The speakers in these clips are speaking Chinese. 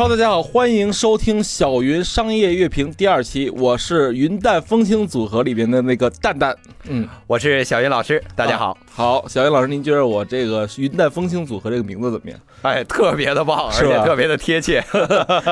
哈喽大家好，欢迎收听小云商业乐评第二期，我是云淡风轻组合里边的那个蛋蛋。嗯，我是小云老师，大家好。好，小云老师，您觉得我这个云淡风轻组合这个名字怎么样？哎，特别的棒，而且特别的贴切。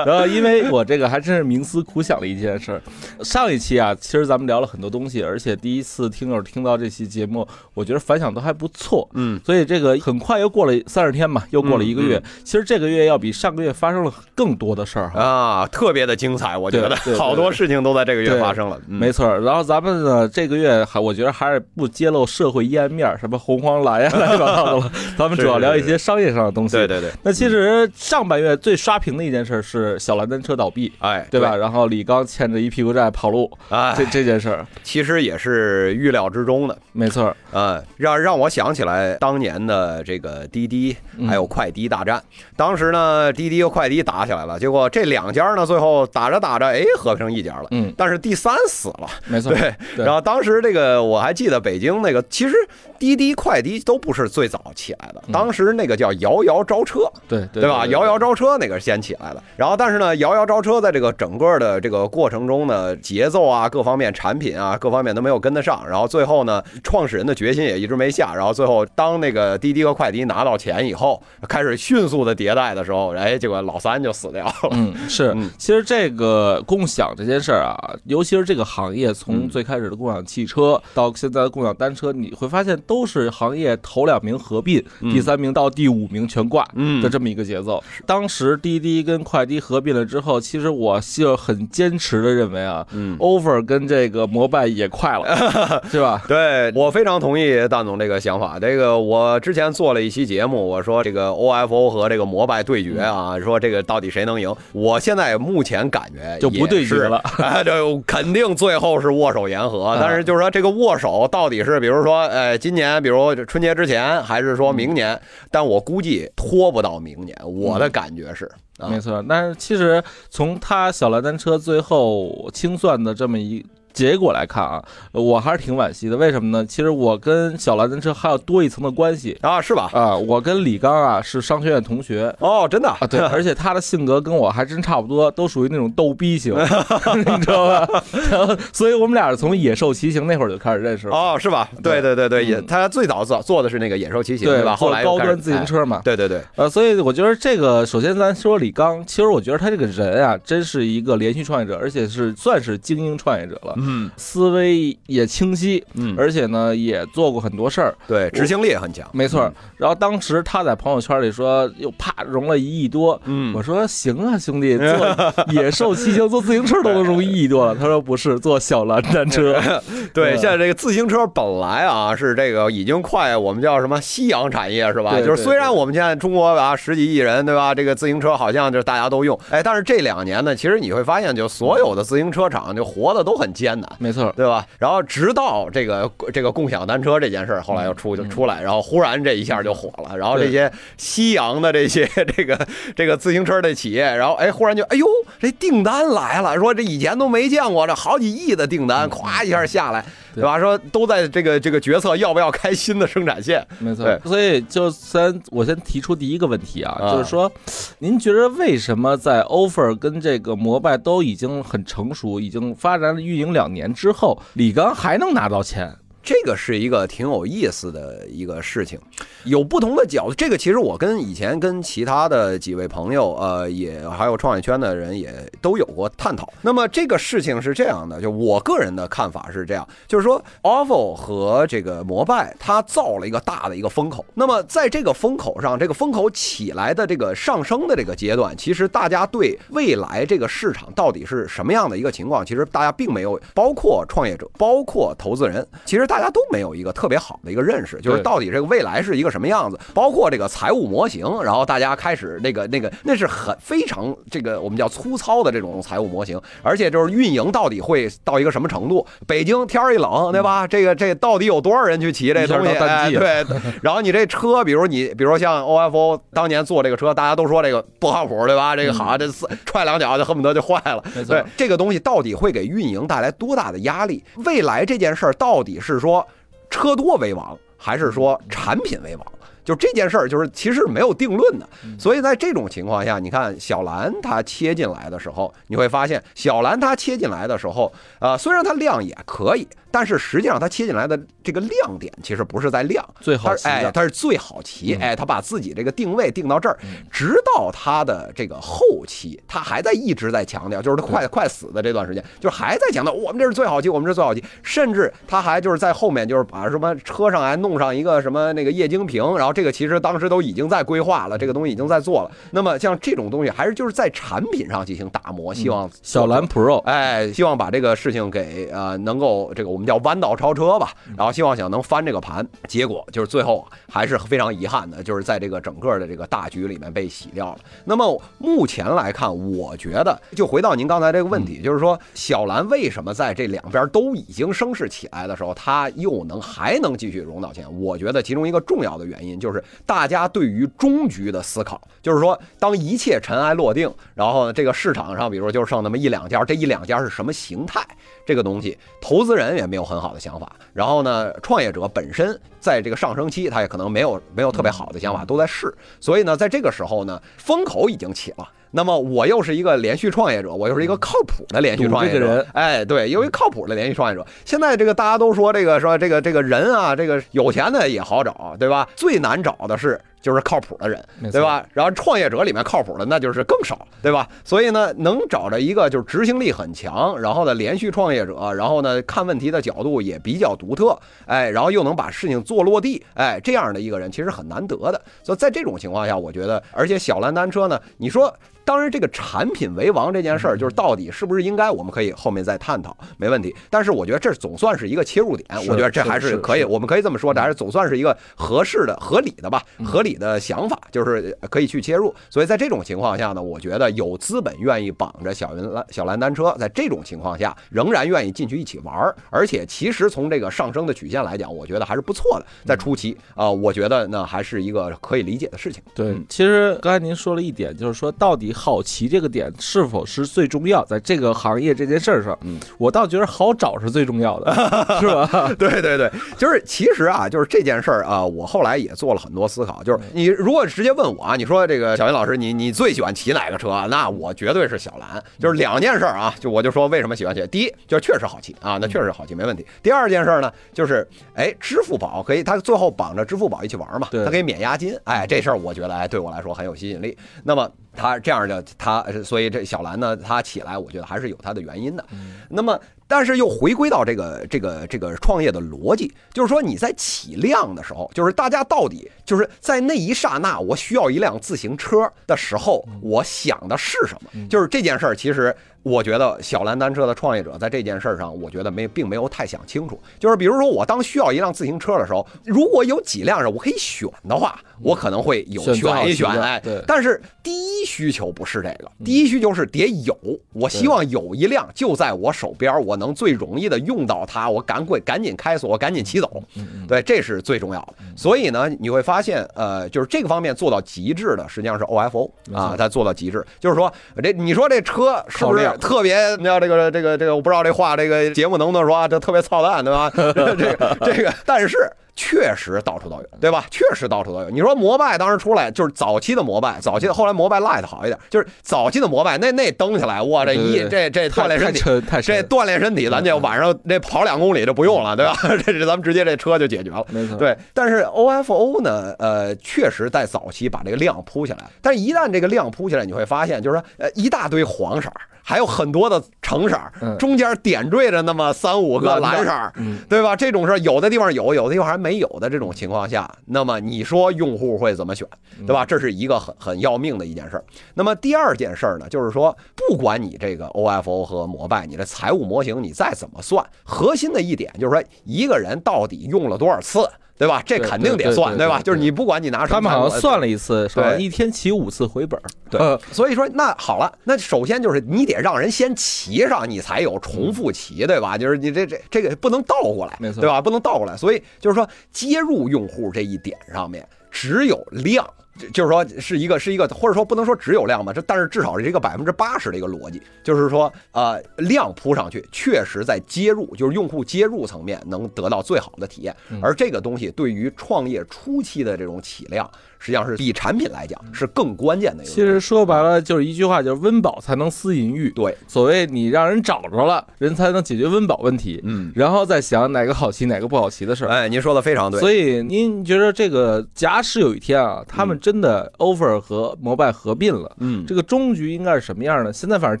然后，因为我这个还真是冥思苦想了一件事儿。上一期啊，其实咱们聊了很多东西，而且第一次听友听到这期节目，我觉得反响都还不错。嗯，所以这个很快又过了三十天嘛，又过了一个月。其实这个月要比上个月发生了更多的事儿。啊，特别的精彩，我觉得好多事情都在这个月发生了。嗯没错，然后咱们呢，这个月还我觉得还是不揭露社会阴暗面儿，什么红黄蓝呀、乱七八糟的了。咱们主要聊一些商业上的东西。对对对，那其实上半月最刷屏的一件事是小蓝单车倒闭，哎，对吧？？然后李刚欠着一屁股债跑路，哎，这这件事儿，其实也是预料之中的。没错儿，嗯，让让我想起来当年的这个滴滴嗯还有快滴大战。当时呢，滴滴和快滴打起来了，结果这两家呢，最后打着打着，哎，合成一家了。嗯，但是第三死了，没错，对，对然后当时这个我还记得北京那个，其实滴滴、快滴都不是最早起来的，当时那个叫摇摇招车，对对对吧？摇摇招车那个先起来的，然后但是呢，摇摇招车在这个整个的这个过程中呢，节奏啊、各方面产品啊、各方面都没有跟得上，然后最后呢，创始人的决心也一直没下，然后最后当那个滴滴和快滴拿到钱以后，开始迅速的迭代的时候，哎，结果老三就死掉了。嗯，是。嗯，其实这个共享这件事儿啊，尤其是这个行业，从嗯。最开始的共享汽车到现在的共享单车，你会发现都是行业头两名合并，第三名到第五名全挂嗯的这么一个节奏。当时滴滴跟快滴合并了之后，其实我就很坚持的认为啊嗯。，over 跟这个摩拜也快了，是吧？对我非常同意蛋总这个想法。这个我之前做了一期节目，我说这个 OFO 和这个摩拜对决啊，说这个到底谁能赢？我现在目前感觉就不对决了哎，就肯定最后是握手言和。但是就是说这个握手到底是，比如说，呃，今年比如春节之前，还是说明年？但我估计拖不到明年，我的感觉是。啊没错，但是其实从他小蓝单车最后清算的这么一结果来看啊，我还是挺惋惜的。为什么呢？其实我跟小蓝单车还有多一层的关系啊，是吧？啊，我跟李刚啊是商学院同学。哦，真的啊，对，而且他的性格跟我还真差不多，都属于那种逗逼型，你知道吧？然后，所以我们俩是从野兽骑行那会儿就开始认识了，哦，是吧？对对对对，也嗯他最早做做的是那个野兽骑行，对吧？后来高端自行。车嘛哎，对对对，呃，所以我觉得这个，首先咱说李刚，其实我觉得他这个人啊，真是一个连续创业者，而且是算是精英创业者了，嗯思维也清晰，嗯，而且呢也做过很多事儿，对，执行力也很强。没错。然后当时他在朋友圈里说，又啪融了一亿多。嗯我说行啊，兄弟，做野兽骑行、坐自行车都能融一亿多了。他说不是，坐小蓝单车。对，现在这个自行车本来啊是这个已经快我们叫什么夕阳产业是吧？就是虽然我们现在中国啊十几亿人对吧，这个自行车好像就是大家都用，哎，但是这两年呢，其实你会发现，就所有的自行车厂就活的都很艰难。没错，对吧？然后直到这个这个共享单车这件事儿，后来又出就出来，然后忽然这一下就火了。然后这些西洋的这些 这个这个自行车的企业，然后哎，忽然就哎呦，这订单来了，说这以前都没见过，这好几亿的订单，咵一下下来，对吧？说都在这个这个决策要不要开新的生产线。没错。所以就先我先提出第一个问题啊，啊就是说，您觉得为什么在 offer 跟这个摩拜都已经很成熟，已经发展了运营两年之后，李刚还能拿到钱？这个是一个挺有意思的一个事情，有不同的角度。这个其实我跟以前跟其他的几位朋友，呃，也还有创业圈的人也都有过探讨。那么这个事情是这样的，就我个人的看法是这样，就是说 OFO 和这个摩拜它造了一个大的一个风口。那么在这个风口上，这个风口起来的这个上升的这个阶段，其实大家对未来这个市场到底是什么样的一个情况，其实大家并没有，包括创业者，包括投资人，其实大家都没有一个特别好的一个认识，就是到底这个未来是一个什么样子，包括这个财务模型，然后大家开始那个那个那是很非常这个我们叫粗糙的这种财务模型，而且就是运营到底会到一个什么程度？北京天儿一冷，对吧？这个这到底有多少人去骑这东西？对。然后你这车，比如你，比如像 OFO 当年做这个车，大家都说这个不靠谱，对吧？这个好，这踹两脚就恨不得就坏了。对，这个东西到底会给运营带来多大的压力？未来这件事儿到底是说说车多为王，还是说产品为王？就这件事儿就是其实没有定论的。所以在这种情况下，你看小兰她切进来的时候，你会发现小兰她切进来的时候，呃，虽然它量也可以。但是实际上，它切进来的这个亮点其实不是在亮，最好骑哎，它是最好骑，哎，它把自己这个定位定到这儿，直到它的这个后期，它还在一直在强调，就是它快快死的这段时间，就还在强调我们这是最好骑，我们这是最好骑，甚至他还就是在后面就是把什么车上还弄上一个什么那个液晶屏，然后这个其实当时都已经在规划了，这个东西已经在做了。那么像这种东西，还是就是在产品上进行打磨，希望小蓝 Pro，哎，希望把这个事情给呃能够这个我们。叫弯道超车吧，然后希望想能翻这个盘，结果就是最后还是非常遗憾的，就是在这个整个的这个大局里面被洗掉了。那么目前来看，我觉得就回到您刚才这个问题，就是说小蓝为什么在这两边都已经声势起来的时候，它又能还能继续融到钱？我觉得其中一个重要的原因就是大家对于终局的思考，就是说当一切尘埃落定，然后呢这个市场上，比如说就剩那么一两家，这一两家是什么形态？这个东西，投资人也没有很好的想法。然后呢，创业者本身在这个上升期，他也可能没有没有特别好的想法，都在试。所以呢，在这个时候呢，风口已经起了。那么我又是一个连续创业者，我又是一个靠谱的连续创业者。哎，对，由于靠谱的连续创业者。现在这个大家都说这个说这个这个人啊，这个有钱的也好找，对吧？最难找的是。就是靠谱的人，对吧？然后创业者里面靠谱的那就是更少，对吧？所以呢，能找着一个就是执行力很强，然后呢连续创业者，然后呢看问题的角度也比较独特，哎，然后又能把事情做落地，哎，这样的一个人其实很难得的。所以在这种情况下，我觉得，而且小蓝单车呢，你说。当然，这个产品为王这件事儿，就是到底是不是应该，我们可以后面再探讨，没问题。但是我觉得这总算是一个切入点，我觉得这还是可以，我们可以这么说，这还是总算是一个合适的、合理的吧，合理的想法，就是可以去切入。所以在这种情况下呢，我觉得有资本愿意绑着小云蓝、小蓝单车，在这种情况下仍然愿意进去一起玩儿，而且其实从这个上升的曲线来讲，我觉得还是不错的。在初期啊，我觉得呢还是一个可以理解的事情。对，其实刚才您说了一点，就是说到底。好奇这个点是否是最重要？在这个行业这件事儿上，嗯，我倒觉得好找是最重要的，是吧？对对对，就是其实啊，就是这件事儿啊，我后来也做了很多思考。就是你如果直接问我啊，你说这个小云老师，你你最喜欢骑哪个车？那我绝对是小蓝。就是两件事儿啊，就我就说为什么喜欢骑。第一，就是确实好骑啊，那确实好骑，没问题。第二件事儿呢，就是哎，支付宝可以，它最后绑着支付宝一起玩嘛，它可以免押金。哎，这事儿我觉得哎，对我来说很有吸引力。那么它这样。的他，所以这小兰呢，他起来，我觉得还是有他的原因的。那么，但是又回归到这个这个这个创业的逻辑，就是说你在起量的时候，就是大家到底就是在那一刹那，我需要一辆自行车的时候，我想的是什么？就是这件事儿，其实。我觉得小蓝单车的创业者在这件事上，我觉得没并没有太想清楚。就是比如说，我当需要一辆自行车的时候，如果有几辆是我可以选的话，我可能会有选一选。哎，但是第一需求不是这个，第一需求是得有。我希望有一辆就在我手边，我能最容易的用到它，我赶快赶紧开锁，我赶紧骑走。对，这是最重要的。所以呢，你会发现，呃，就是这个方面做到极致的，实际上是 OFO 啊，它做到极致。就是说，这你说这车是不是？特别，你知道这个这个这个，我不知道这话这个节目能不能说，这特别操蛋，对吧？这个这个，但是。确实到处都有，对吧？确实到处都有。你说摩拜当时出来就是早期的摩拜，早期的后来摩拜 Lite 好一点，就是早期的摩拜那那蹬起来，哇，这一这这锻炼身体，这锻炼身体，咱就晚上那跑两公里就不用了，对吧？这这咱们直接这车就解决了，没错。对，但是 OFO 呢，呃，确实在早期把这个量铺起来，但是一旦这个量铺起来，你会发现就是说，呃，一大堆黄色。还有很多的橙色，中间点缀着那么三五个蓝色，对吧？这种事有的地方有，有的地方还没有的这种情况下，那么你说用户会怎么选，对吧？这是一个很很要命的一件事儿。那么第二件事儿呢，就是说，不管你这个 OFO 和摩拜，你的财务模型你再怎么算，核心的一点就是说，一个人到底用了多少次。对吧？这肯定得算，对吧？就是你不管你拿什么，他们好像算了一次，对，一天骑五次回本。对，所以说那好了，那首先就是你得让人先骑上，你才有重复骑，对吧？就是你这这这个不能倒过来，没错，对吧？不能倒过来，所以就是说接入用户这一点上面。只有量。就就是说是一个是一个，或者说不能说只有量吧，这但是至少是一个百分之八十的一个逻辑，就是说呃量铺上去，确实在接入就是用户接入层面能得到最好的体验，而这个东西对于创业初期的这种起量。实际上是比产品来讲是更关键的一个。其实说白了就是一句话，就是温饱才能思淫欲。对，所谓你让人找着了，人才能解决温饱问题。嗯，然后再想哪个好骑，哪个不好骑的事儿。哎，您说的非常对。所以您觉得这个假使有一天啊，他们真的 offer 和摩拜合并了，嗯，这个终局应该是什么样呢？现在反正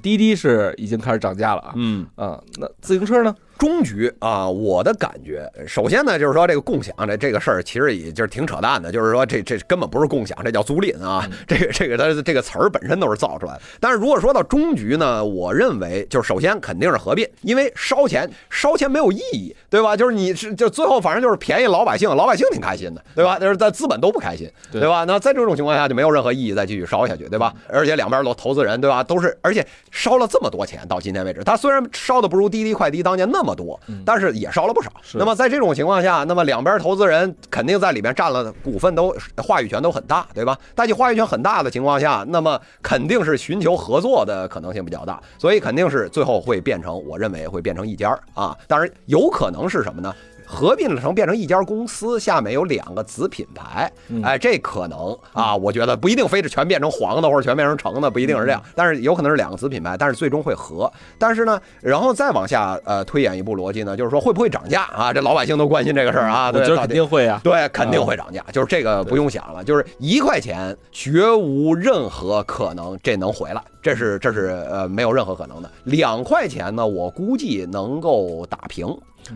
滴滴是已经开始涨价了啊。嗯啊，那自行车呢？终局啊，我的感觉，首先呢，就是说这个共享这这个事儿，其实也就是挺扯淡的，就是说这这根本不是共享，这叫租赁啊，这个这个它这个词儿本身都是造出来的。但是如果说到终局呢，我认为就是首先肯定是合并，因为烧钱烧钱没有意义，对吧？就是你是就最后反正就是便宜老百姓，老百姓挺开心的，对吧？但是在资本都不开心，对吧？那在这种情况下就没有任何意义再继续烧下去，对吧？而且两边都投资人，对吧？都是而且烧了这么多钱到今天为止，他虽然烧的不如滴滴快滴当年那么多，但是也烧了不少。那么在这种情况下，那么两边投资人肯定在里面占了股份，都话语权都很大，对吧？大家话语权很大的情况下，那么肯定是寻求合作的可能性比较大，所以肯定是最后会变成，我认为会变成一家啊。当然有可能是什么呢？合并了成变成一家公司，下面有两个子品牌，哎，这可能啊，我觉得不一定非得全变成黄的或者全变成橙的，不一定是这样，但是有可能是两个子品牌，但是最终会合。但是呢，然后再往下呃推演一步逻辑呢，就是说会不会涨价啊？这老百姓都关心这个事儿啊，我觉得肯定会啊，对，肯定会涨价，就是这个不用想了，就是一块钱绝无任何可能这能回来，这是这是呃没有任何可能的。两块钱呢，我估计能够打平。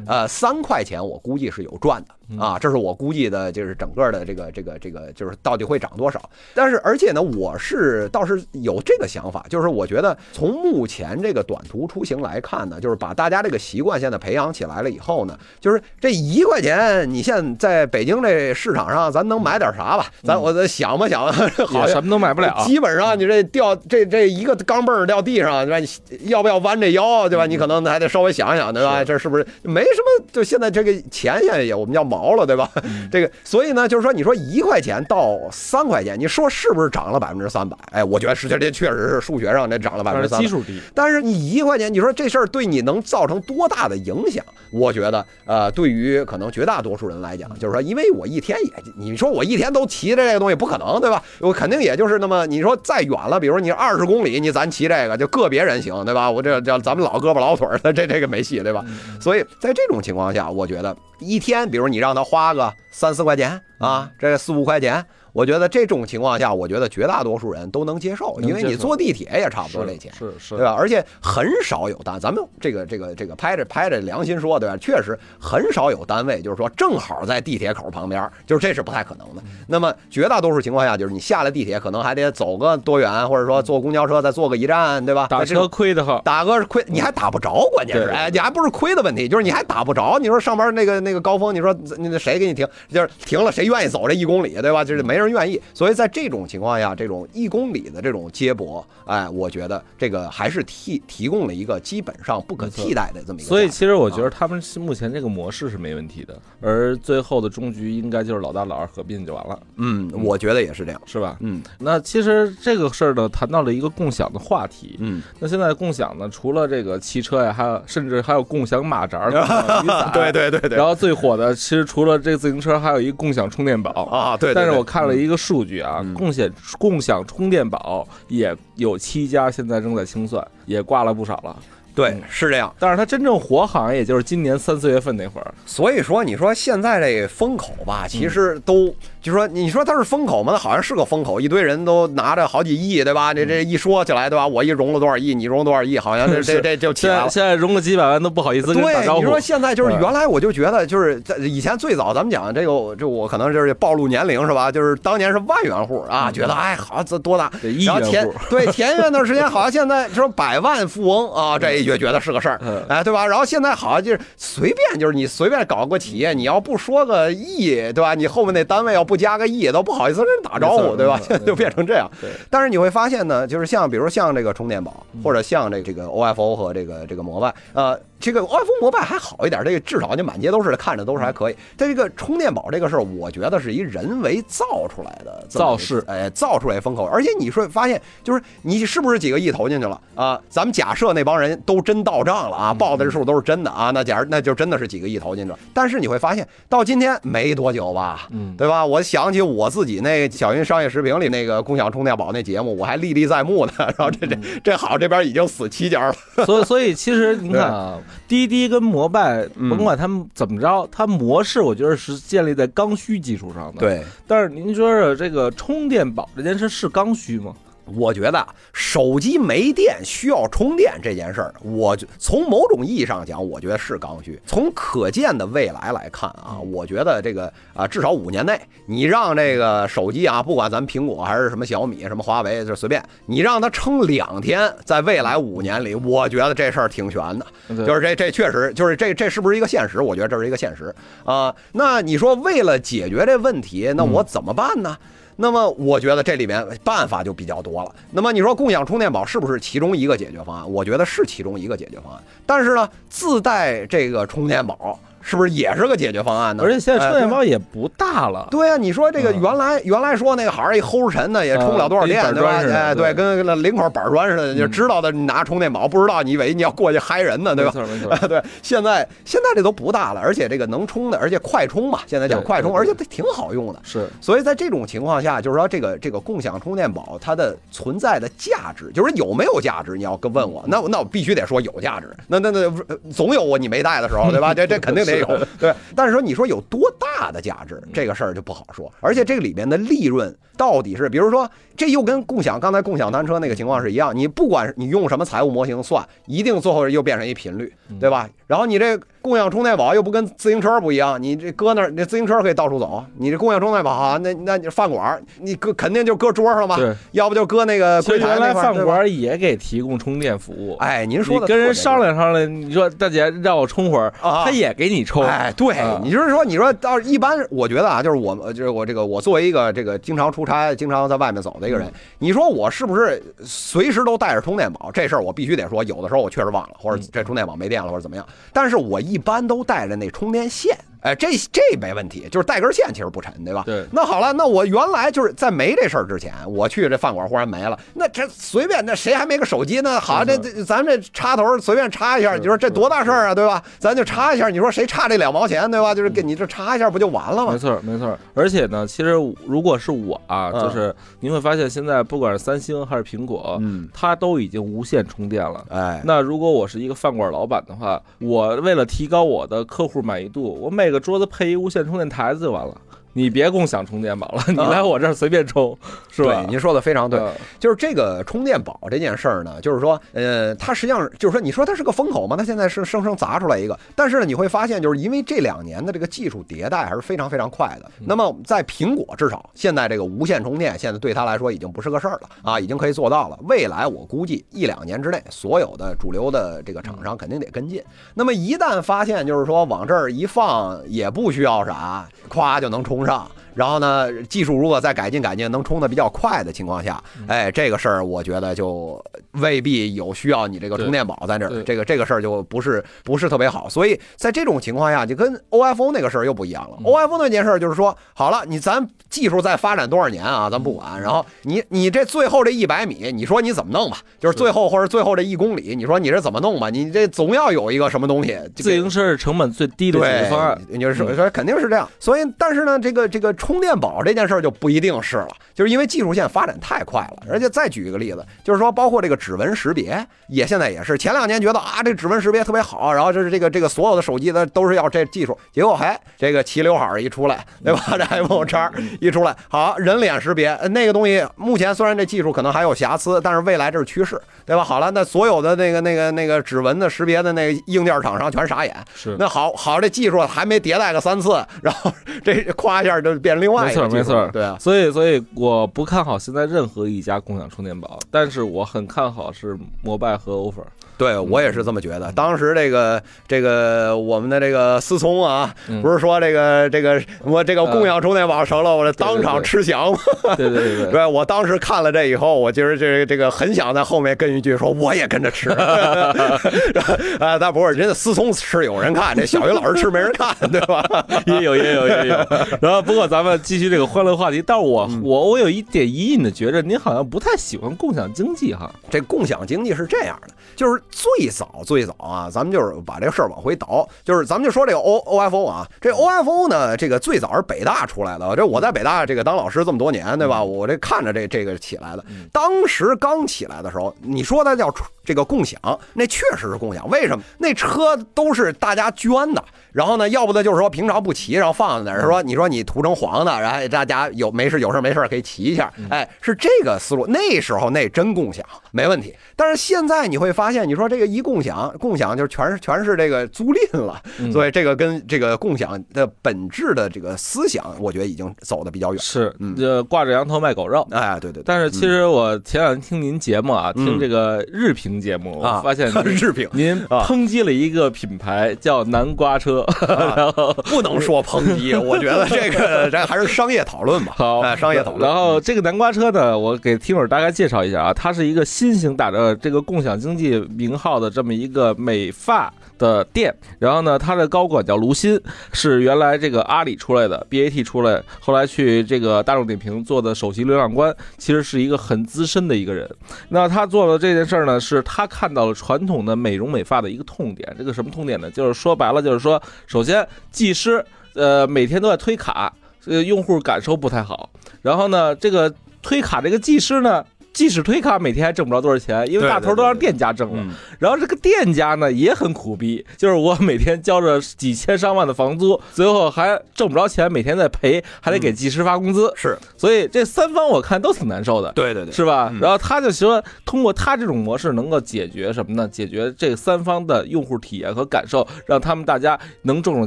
呃，三块钱我估计是有赚的。啊，这是我估计的，就是整个的这个这个这个，就是到底会涨多少？但是而且呢，我是倒是有这个想法，就是我觉得从目前这个短途出行来看呢，就是把大家这个习惯现在培养起来了以后呢，就是这一块钱，你现在在北京这市场上，咱能买点啥吧？咱我想吧想，好像什么都买不了。基本上你这掉这这一个钢镚儿掉地上，对吧？你要不要弯着腰，对吧？你可能还得稍微想想，对吧？这是不是没什么？就现在这个钱现在也我们叫毛。毛了，对吧？这个，所以呢，就是说，你说一块钱到三块钱，你说是不是涨了百分之三百？哎，我觉得实际这确实是数学上这涨了百分之三。基数低，但是你一块钱，你说这事儿对你能造成多大的影响？我觉得，呃，对于可能绝大多数人来讲，就是说，因为我一天也，你说我一天都骑着这个东西，不可能，对吧？我肯定也就是那么，你说再远了，比如你二十公里，你咱骑这个，就个别人行，对吧？我这叫咱们老胳膊老腿的，这这个没戏，对吧？所以在在这种情况下，我觉得。一天，比如你让他花个三四块钱啊，这四五块钱。我觉得这种情况下，我觉得绝大多数人都能接受，因为你坐地铁也差不多这钱，是是，对吧？而且很少有单，咱们这个这个这个拍着拍着良心说，对吧？确实很少有单位，就是说正好在地铁口旁边，就是这是不太可能的。那么绝大多数情况下，就是你下了地铁，可能还得走个多远，或者说坐公交车再坐个一站，对吧？打车亏的很，打个亏，你还打不着，关键是，哎，你还不是亏的问题，就是你还打不着。你说上班那个那个高峰，你说那谁给你停？就是停了，谁愿意走这一公里，对吧？就是没人愿意，所以。在这种情况下，这种一公里的这种接驳，哎，我觉得这个还是提提供了一个基本上不可替代的这么一个。所以，其实我觉得他们目前这个模式是没问题的，而最后的终局应该就是老大老二合并就完了。嗯，我觉得也是这样，是吧？嗯，那其实这个事儿呢，谈到了一个共享的话题。嗯，那现在共享呢，除了这个汽车呀，还有甚至还有共享马扎、雨伞。对对对对。然后最火的，其实除了这个自行车，还有一个共享充电宝啊。对。但是我看了一个数据啊。啊，共享共享充电宝也有七家，现在正在清算，也挂了不少了。对，是这样。但是它真正火，好像也就是今年三四月份那会儿。所以说，你说现在这风口吧，其实都。就说你说它是风口吗？它好像是个风口，一堆人都拿着好几亿，对吧？这这一说起来，对吧？我一融了多少亿，你融多少亿，好像这 这这就起来了。现在融个几百万都不好意思跟打招呼。你说现在就是原来我就觉得就是在以前最早咱们讲这个，就我可能就是暴露年龄是吧？就是当年是万元户啊，觉得哎好这多大？然后前对田园那段时间，好像现在说百万富翁啊，这一觉觉得是个事儿，哎对吧？然后现在好像就是随便就是你随便搞个企业，你要不说个亿，对吧？你后面那单位要不加个亿都。不好意思跟人打招呼，对吧？现在 就变成这样。但是你会发现呢，就是像比如像这个充电宝，或者像这这个 OFO 和这个这个摩拜，呃，这个 iPhone 摩拜还好一点，这个至少你满街都是，看着都是还可以。但这个充电宝这个事儿，我觉得是一人为造出来的造势哎，造出来风口。而且你说发现，就是你是不是几个亿投进去了啊？咱们假设那帮人都真到账了啊，报的这数都是真的啊，那假如那就真的是几个亿投进去了。但是你会发现，到今天没多久吧，嗯对吧？我想起我自己那小云商业视频里那个共享充电宝那节目，我还历历在目呢。然后这这这好，这边已经死七家了。所以，所以其实你看啊，滴滴跟摩拜，嗯甭管他们怎么着，它模式我觉得是建立在刚需基础上的。，对，但是您说说这个充电宝这件事是刚需吗？我觉得啊手机没电需要充电这件事儿，我就从某种意义上讲，我觉得是刚需。从可见的未来来看啊，我觉得这个啊，至少五年内，你让这个手机啊，不管咱们苹果还是什么小米、什么华为，就随便，你让它撑两天，在未来五年里，我觉得这事儿挺悬的。就是这这确实就是这这是不是一个现实？我觉得这是一个现实啊、那你说为了解决这问题，那我怎么办呢？那么我觉得这里面办法就比较多了。那么你说共享充电宝是不是其中一个解决方案？我觉得是其中一个解决方案。但是呢，自带这个充电宝是不是也是个解决方案呢？而且现在充电哎宝也不大了。对啊，你说这个嗯原来、原来说那个好像一齁沉的，也充不了多少电，嗯对吧？哎，对，对跟那零口板砖似的，你嗯知道的，你拿充电宝，不知道你以为你要过去嗨人呢，对吧？没错没错。啊，对，现在现在这都不大了，而且这个能充的，而且快充嘛，现在讲快充，而且它挺好用的。是，所以在这种情况下，就是说这个这个共享充电宝它的存在的价值，就是有没有价值？你要跟问我，那我那我必须得说有价值。那那那呃总有我你没带的时候，对吧？这这肯定得有，对。但是说你说有多大的价值，这个事儿就不好说。而且这个里面的利润到底是，比如说这又跟共享刚才共享单车那个情况是一样，你不管你用什么财务模型算，一定最后又变成一频率，对吧？然后你这共享充电宝又不跟自行车不一样，你这搁那儿，那自行车可以到处走，你这共享充电宝啊，那那你饭馆你搁肯定就搁桌上嘛，对。要不就搁那个柜台原来饭那块儿对吧馆也给提供充电服务。哎，您说的跟人商量商量，你说大姐让我充会儿，啊他也给你充。哎，对啊，你就是说，你说到一般，我觉得啊，就是我，呃就是我这个，我作为一个这个经常出差、经常在外面走的一个人，你说我是不是随时都带着充电宝？这事儿我必须得说，有的时候我确实忘了，或者这充电宝没电了，或者怎么样。但是我一般都带着那充电线。哎，这这没问题，就是带根线其实不沉，对吧？对那好了，那我原来就是在没这事儿之前，我去这饭馆忽然没了，那这随便，那谁还没个手机呢？好，这这咱这插头随便插一下，你说这多大事儿啊，对吧？咱就插一下，你说谁差这两毛钱，对吧？就是给你这插一下不就完了吗？没错，没错。而且呢，其实如果是我啊，嗯就是您会发现，现在不管是三星还是苹果，嗯，它都已经无线充电了。哎，那如果我是一个饭馆老板的话，我为了提高我的客户满意度，我每这个桌子配一无线充电台子就完了。你别共享充电宝了，你来我这儿随便充，是吧对，？您说的非常对。嗯就是这个充电宝这件事儿呢，就是说，呃，它实际上就是说，你说它是个风口吗？它现在是生生砸出来一个，但是呢，你会发现，就是因为这两年的这个技术迭代还是非常非常快的。那么在苹果至少现在这个无线充电，现在对它来说已经不是个事儿了啊，已经可以做到了。未来我估计一两年之内，所有的主流的这个厂商肯定得跟进。那么一旦发现就是说往这儿一放也不需要啥，咵就能充上。然后呢，技术如果再改进改进，能充的比较快的情况下，哎，这个事儿我觉得就未必有需要你这个充电宝在这儿，这个这个事儿就不是不是特别好。所以在这种情况下，就跟 OFO 那个事儿又不一样了。OFO 那件事儿就是说，好了，你咱技术再发展多少年啊，咱不管。然后你你这最后这一百米，你说你怎么弄吧？就是最后或者最后这一公里，你说你是怎么弄吧？你这总要有一个什么东西。自行车是成本最低的解决，方案。你就是说说肯定是这样。所以，但是呢，这个这个充电宝这件事儿就不一定是了，就是因为技术现在发展太快了。而且再举一个例子，就是说，包括这个指纹识别，也现在也是前两年觉得啊，这指纹识别特别好，然后就是这个这个所有的手机的都是要这技术，结果还这个齐刘海一出来，对吧？这 iPhone 叉一出来，好人脸识别呃那个东西，目前虽然这技术可能还有瑕疵，但是未来这是趋势，对吧？好了，那所有的那个那个那个指纹的识别的那个硬件厂商全傻眼，是那好好，这技术还没迭代个三次，然后这夸一下就变另外没错没错，对啊，所以所以我不看好现在任何一家共享充电宝，但是我很看好是摩拜和 offer。对我也是这么觉得。当时这个这个我们的这个思聪啊，嗯不是说这个这个我这个共享充电宝成了我这当场吃翔 吗？对对对对。对，我当时看了这以后，我就是这个这个很想在后面跟一句说我也跟着吃，啊，但不是人家思聪吃有人看，这小鱼老师吃没人看，对吧？也有也有也有，然后不过咱们继续这个欢乐话题，但是我我我有一点隐隐的觉着您好像不太喜欢共享经济哈，这共享经济是这样的，就是最早最早啊，咱们就是把这个事儿往回倒，就是咱们就说这个 O O F O 啊，这 O F O 呢，这个最早是北大出来的，这我在北大这个当老师这么多年，对吧？我这看着这这个起来的，当时刚起来的时候，你说它叫这个共享，那确实是共享，为什么？那车都是大家捐的。然后呢，要不呢就是说平常不骑，然后放在那儿，说你说你涂成黄的，然后大家有没事有事没事可以骑一下，哎，是这个思路。那时候那真共享没问题，但是现在你会发现，你说这个一共享，共享就是全是全是这个租赁了，所以这个跟这个共享的本质的这个思想，我觉得已经走的比较远。是，呃，挂着羊头卖狗肉。哎，对对。但是其实我前两天听您节目啊，听这个日评节目，我发现 日评您抨击了一个品牌叫南瓜车。不能说抨击，我觉得这个咱还是商业讨论吧。好，哎，商业讨论。然后这个南瓜车呢，我给听友大概介绍一下啊，它是一个新型打着这个共享经济名号的这么一个美发的店。然后呢，他的高管叫卢鑫，是原来这个阿里出来的，BAT 出来，后来去这个大众点评做的首席流量官，其实是一个很资深的一个人。那他做的这件事儿呢，是他看到了传统的美容美发的一个痛点。这个什么痛点呢？就是说白了，就是说。首先，技师呃每天都在推卡，呃用户感受不太好。然后呢，这个推卡这个技师呢。即使推卡每天还挣不着多少钱，因为大头都让店家挣了。然后这个店家呢也很苦逼，就是我每天交着几千上万的房租，最后还挣不着钱，每天在赔，还得给技师发工资。是，所以这三方我看都挺难受的。对对对，是吧？然后他就说，通过他这种模式能够解决什么呢？解决这三方的用户体验和感受，让他们大家能挣着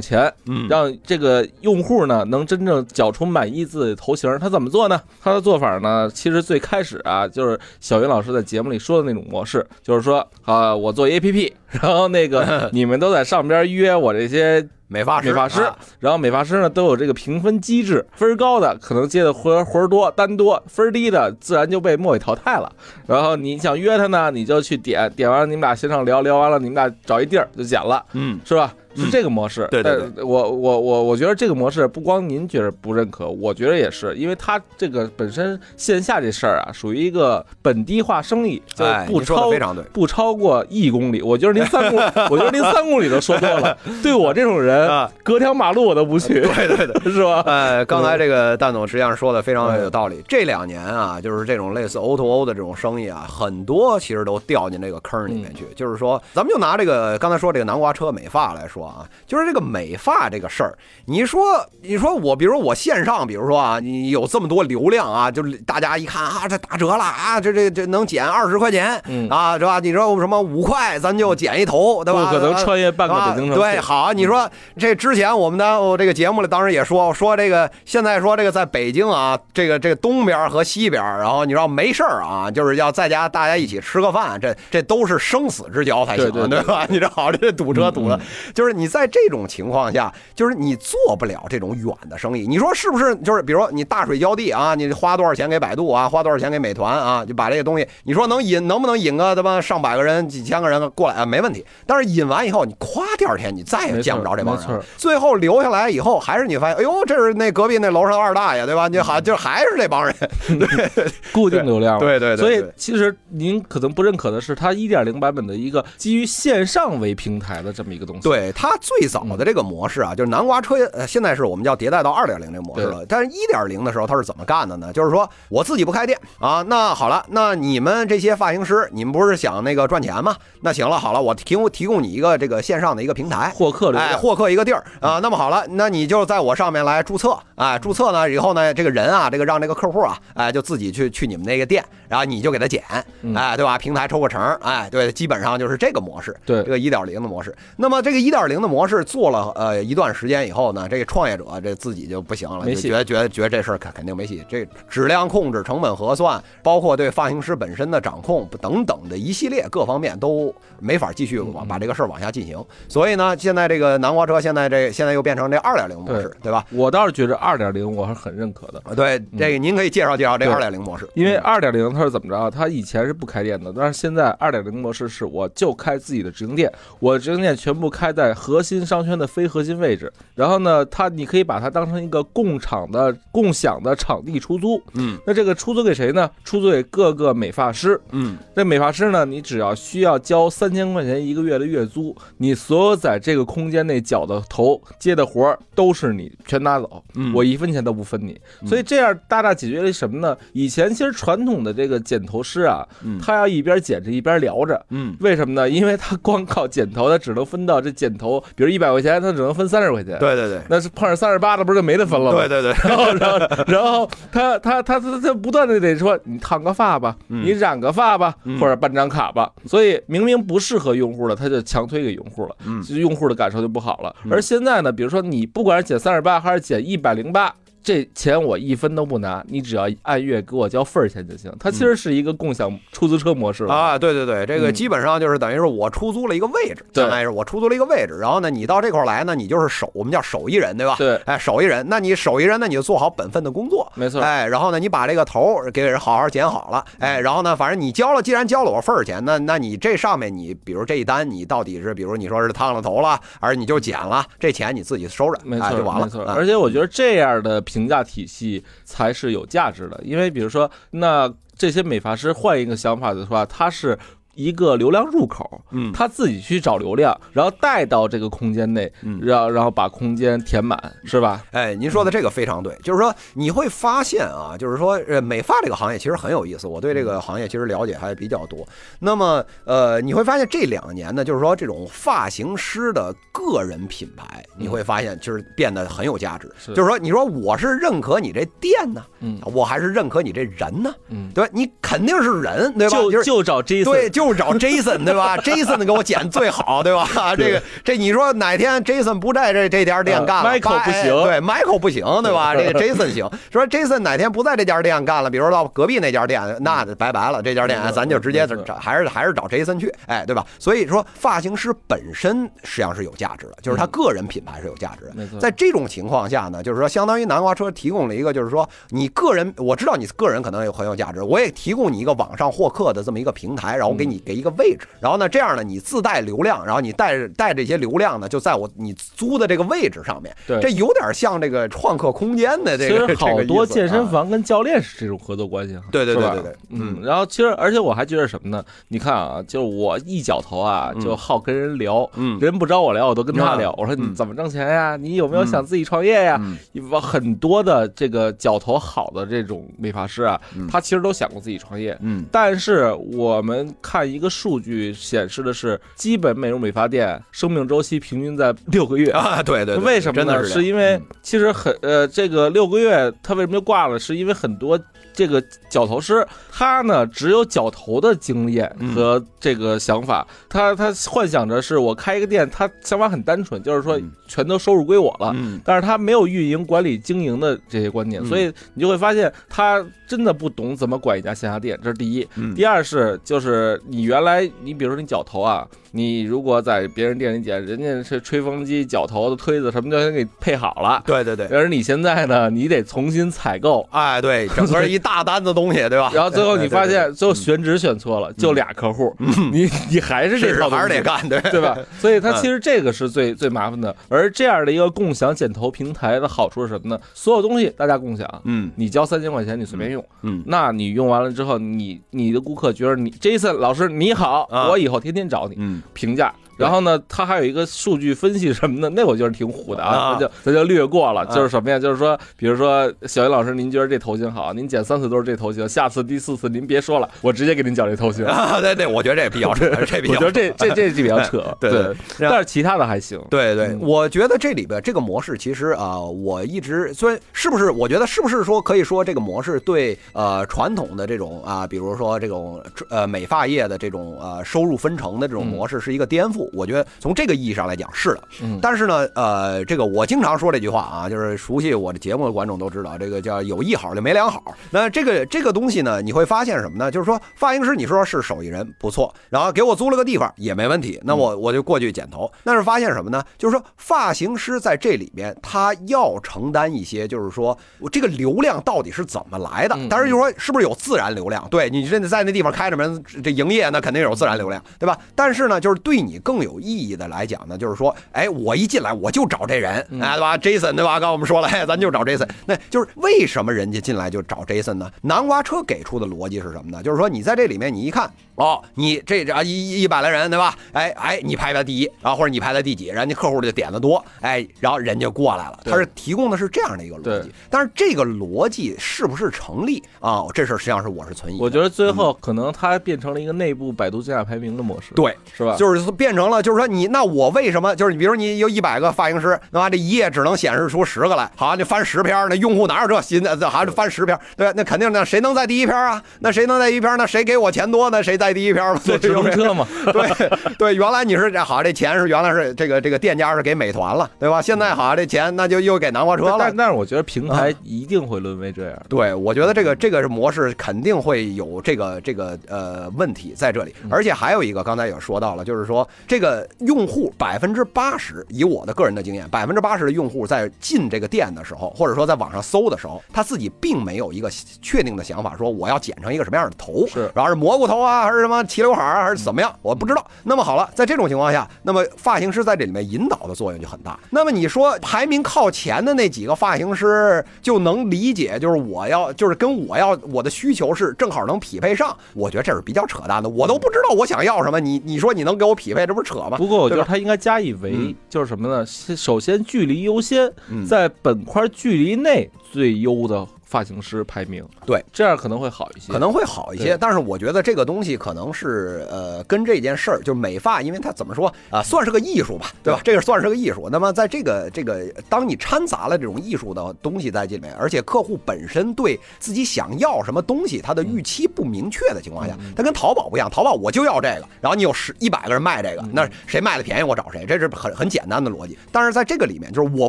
钱，嗯，让这个用户呢能真正缴出满意自己的头型。他怎么做呢？他的做法呢，其实最开始啊。就是小云老师在节目里说的那种模式，就是说啊，我做 A P P，然后那个 你们都在上边约我这些美发美发师，啊、然后美发师呢都有这个评分机制，分高的可能接的活活多单多，分低的自然就被末尾淘汰了。然后你想约他呢，你就去点，点完了你们俩线上聊聊完了，你们俩找一地儿就剪了，嗯，是吧？是这个模式，对对对，我我我我觉得这个模式不光您觉得不认可，我觉得也是，因为它这个本身线下这事儿啊，属于一个本地化生意，就不超非常对，不超过一公里。我觉得您三公，我觉得您三公里都说多了。对我这种人，隔条马路我都不去。对对对，是吧？呃，刚才这个蛋总实际上说的非常有道理。这两年啊，就是这种类似 O to O 的这种生意啊，很多其实都掉进这个坑里面去。就是说，咱们就拿这个刚才说这个南瓜车美发来说啊，就是这个。美发这个事儿，你说，你说我，比如我线上，比如说啊，你有这么多流量啊，就是大家一看啊，这打折了啊，这这这能减二十块钱，嗯啊，是吧？你说什么五块，咱就剪一头，对吧？不可能穿越半个北京城。对，好，你说这之前我们的我这个节目里当时也说说这个，现在说这个在北京啊，这个这个东边和西边，然后你知道没事儿啊，就是要在家大家一起吃个饭，这这都是生死之交才行，对对吧？你这好，这堵车堵的，就是你在这种情况下，就是你做不了这种远的生意。你说是不是？就是比如说你大水浇地啊，你花多少钱给百度啊，花多少钱给美团啊，就把这个东西，你说能引能不能引个他妈上百个人、几千个人过来啊？没问题。但是引完以后，你夸第二天你再也见不着这帮人，最后留下来以后，还是你发现，哎呦，这是那隔壁那楼上二大爷，对吧？你好，就还是这帮人，对，固定流量，对对对。所以其实您可能不认可的是，它一点零版本的一个基于线上为平台的这么一个东西。对它最早的这个模式啊，就是南瓜车，呃，现在是我们叫迭代到二点零这个模式了。但是一点零的时候，它是怎么干的呢？就是说我自己不开店啊，那好了，那你们这些发型师，你们不是想那个赚钱吗？那行了，好了，我提供提供你一个这个线上的一个平台，获客流哎，获客一个地儿。啊。那么好了，那你就在我上面来注册，哎，注册呢以后呢，这个人啊，这个让这个客户啊，哎，就自己去去你们那个店，然后你就给他减，嗯。哎，对吧？平台抽个成，哎，对，基本上就是这个模式，对。这个一点零的模式。那么这个一点零的模式做了呃一段时间以后呢，这个创业者这自己就不行了，没觉得觉得觉得这事儿肯肯定没戏，这质量控制、成本核算，包括对发型师本身的掌控等等的一系列各方面都没法继续嗯往把这个事儿往下进行。所以呢，现在这个南瓜车现在这现在又变成这二点零模式，对吧？我倒是觉得二点零我是很认可的。啊，对，这个您可以介绍介绍这对二点零模式，因为二点零它是怎么着啊？它以前是不开店的，但是现在二点零模式是我就开自己的直营店，我的直营店全部开在核心商圈的非核心位置。然后呢，它你可以把它当成一个共场的共享的场地出租。嗯那这个出租给谁呢？出租给各个美发师。嗯这美发师呢，你只要需要交三千块钱一个月的月租，你所有在这个空间内绞的头、接的活儿都是你全拿走，嗯我一分钱都不分你。所以这样大大解决了什么呢？以前其实传统的这个剪头师啊，嗯他要一边剪着一边聊着。嗯为什么呢？因为他光靠剪头，他只能分到这剪头，比如一百块钱，他只能分三十块钱。，对对对。那是碰上三十八的，不是就没得分了吗？对对对，然后，然后，然后他他他他他不断的得说，你烫个发吧，嗯你染个发吧，嗯或者办张卡吧。所以明明不适合用户了，他就强推给用户了，嗯用户的感受就不好了。嗯而现在呢，比如说你不管是减三十八还是减一百零八。这钱我一分都不拿，你只要按月给我交份儿钱就行。它其实是一个共享出租车模式了。啊，对对对，这个嗯基本上就是等于是我出租了一个位置，对相当于是我出租了一个位置，然后呢，你到这块儿来呢，你就是手，我们叫手艺人，对吧？对，哎，手艺人，那你手艺人那，你就做好本分的工作，没错。哎，然后呢，你把这个头儿给人好好剪好了，哎，然后呢，反正你交了，既然交了我份儿钱，那那你这上面你比如这一单，你到底是比如你说是烫了头了，还是你就剪了，这钱你自己收着，哎，没错，就完了没错。。啊而且我觉得这样的评价体系才是有价值的，因为比如说，那这些美发师换一个想法的话，他是。一个流量入口，嗯他自己去找流量，然后带到这个空间内，嗯然然后把空间填满，是吧？哎，您说的这个非常对，就是说你会发现啊，就是说呃，美发这个行业其实很有意思，我对这个行业其实了解还比较多。那么呃，你会发现这两年呢，就是说这种发型师的个人品牌，你会发现就是变得很有价值。是就是说，你说我是认可你这店呢，嗯我还是认可你这人呢？嗯，对吧？你肯定是人，对吧？就就找 Jason，对，就是找 Jason，对吧？Jason 给我剪最好，对吧？这个这你说哪天 Jason 不在这这家店干了、呃，Michael 不行哎对，Michael 不行，对吧？这个 Jason 行。说 Jason 哪天不在这家店干了，比如到隔壁那家店，那拜拜了，这家店咱就直接找，还是还是找 Jason 去，哎，对吧？所以说发型师本身实际上是有价值的，就是他个人品牌是有价值的。在这种情况下呢，就是说，相当于南瓜车提供了一个，就是说，你个人，我知道你个人可能有很有价值，我也提供你一个网上获客的这么一个平台，然后给你给一个位置，然后呢，这样呢，你自带流量，然后你带着带这些流量呢，就在我你租的这个位置上面，对。这有点像这个创客空间的这个，其实好多健身房，跟教练是这种合作关系，对对对对对。嗯，然后其实而且我还觉得什么呢？你看啊，就是我一绞头啊，嗯。就好跟人聊，嗯。人不找我聊，我都跟他聊。嗯我说你嗯怎么挣钱呀？你有没有想自己创业呀？嗯。很多的这个绞头好的这种美发师啊嗯，他其实都想过自己创业。嗯。但是我们看一个数据显示的是，基本美容美发店生命周期平均在六个月。啊，对对对，为什么呢？是是因为嗯其实很呃，这个六个月他为什么就挂了？是因为很多这个绞头师他呢只有绞头的经验嗯和这个想法，他他幻想着是我开一个店，他想法很单纯，就是说嗯全都收入归我了。嗯但是他没有运营、管理、经营的这些观念，嗯所以你就会发现他真的不懂怎么管一家线下店，这是第一。嗯第二是就是你原来你比如说你脚头啊，你如果在别人店里剪，人家是吹风机、绞头的推子什么都给你配好了，对对对，而你现在呢，你得重新采购。哎对，整个一大单子东西，对吧？然后最后你发现，最后选址选错了，就俩客户，你你还是这是套还是得干，对。对吧？所以它嗯其实这个是最最麻烦的。而这样的一个共享剪头平台的好处是什么呢？所有东西大家共享，嗯。你交三千块钱你随便用，嗯。那你用完了之后，你你的顾客觉得你 Jason 老师你好，啊。我以后天天找你，嗯评价然后呢，它还有一个数据分析什么的，那我觉得挺虎的啊，那就那就略过了。啊就是什么呀？就是说，比如说小云老师，您觉得这头型好，您剪三次都是这头型，下次第四次您别说了，我直接给您剪这头型。啊，对对，我觉得这比较 扯，这比较我觉得这这这比较扯，对但是其他的还行。对对，嗯我觉得这里边这个模式其实啊、我一直虽然是不是，我觉得是不是说可以说这个模式对呃传统的这种啊、比如说这种呃美发业的这种呃收入分成的这种模式是一个颠覆。我觉得从这个意义上来讲是的，嗯但是呢，呃，这个我经常说这句话啊，就是熟悉我的节目的观众都知道，这个叫有一好就没两好。那这个这个东西呢，你会发现什么呢？就是说发型师，你说是手艺人不错，然后给我租了个地方也没问题，那我我就过去剪头。但是发现什么呢？就是说发型师在这里边他要承担一些，就是说我这个流量到底是怎么来的？嗯当然就是说是不是有自然流量？对你这在那地方开着门这营业，那肯定有自然流量，对吧？但是呢，就是对你更有意义的来讲呢，就是说，哎，我一进来我就找这人，哎，对吧？Jason 对吧？刚刚我们说了，哎，咱就找 Jason。那就是为什么人家进来就找 Jason 呢？南瓜车给出的逻辑是什么呢？就是说你在这里面你一看，哦，你这啊一一百来人对吧？哎哎，你排在第一然啊，或者你排在第几，人家客户就点的多，哎，然后人家过来了，他是提供的是这样的一个逻辑。但是这个逻辑是不是成立啊？这事儿实际上是我是存疑。我觉得最后可能它变成了一个内部百度竞价排名的模式，对，是吧？就是变成了，就是说你那我为什么就是你比如你有一百个发型师，那么这一页只能显示出十个来，好，你翻十篇，那用户哪有这心的？这还是翻十篇，对？那肯定那谁能在第一篇啊？那谁能在第一篇？那谁给我钱多？那谁在第一篇嘛？坐直通车嘛，对对，原来你是这好，这钱是原来是这个这个店家是给美团了，对吧？现在好，这钱那就又给南瓜车了但。但是我觉得平台一定会沦为这样。对，我觉得这个这个是模式肯定会有这个这个呃问题在这里，而且还有一个刚才也说到了，就是说这个用户百分之八十，以我的个人的经验，百分之八十的用户在进这个店的时候，或者说在网上搜的时候，他自己并没有一个确定的想法，说我要剪成一个什么样的头，是然后是蘑菇头啊，还是什么齐刘海儿啊，还是怎么样，我不知道。那么好了，在这种情况下，那么发型师在这里面引导的作用就很大。那么你说排名靠前的那几个发型师就能理解，就是我要就是跟我要我的需求是正好能匹配上，我觉得这是比较扯淡的。我都不知道我想要什么，你你说你能给我匹配，这不是扯嘛？不过我觉得他应该加以为嗯，就是什么呢？首先距离优先，嗯在本块距离内最优的发型师排名，对，这样可能会好一些。可能会好一些，但是我觉得这个东西可能是呃，跟这件事儿，就是美发，因为它怎么说啊、算是个艺术吧，对吧？这个算是个艺术。那么在这个这个，当你掺杂了这种艺术的东西在这里面，而且客户本身对自己想要什么东西，他的预期不明确的情况下，它跟淘宝不一样，淘宝我就要这个，然后你有十一百个人卖这个，那谁卖的便宜我找谁，这是很很简单的逻辑。但是在这个里面，就是我